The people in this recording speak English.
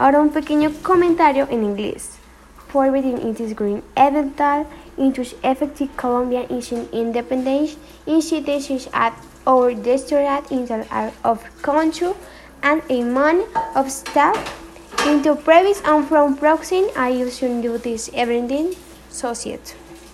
Ahora un pequeño comentario en inglés. Forwarding it is green eventual into effective Colombian in independence institutions at our desperate intel of control and a man of staff into previous and from proxy I used to do this everything society.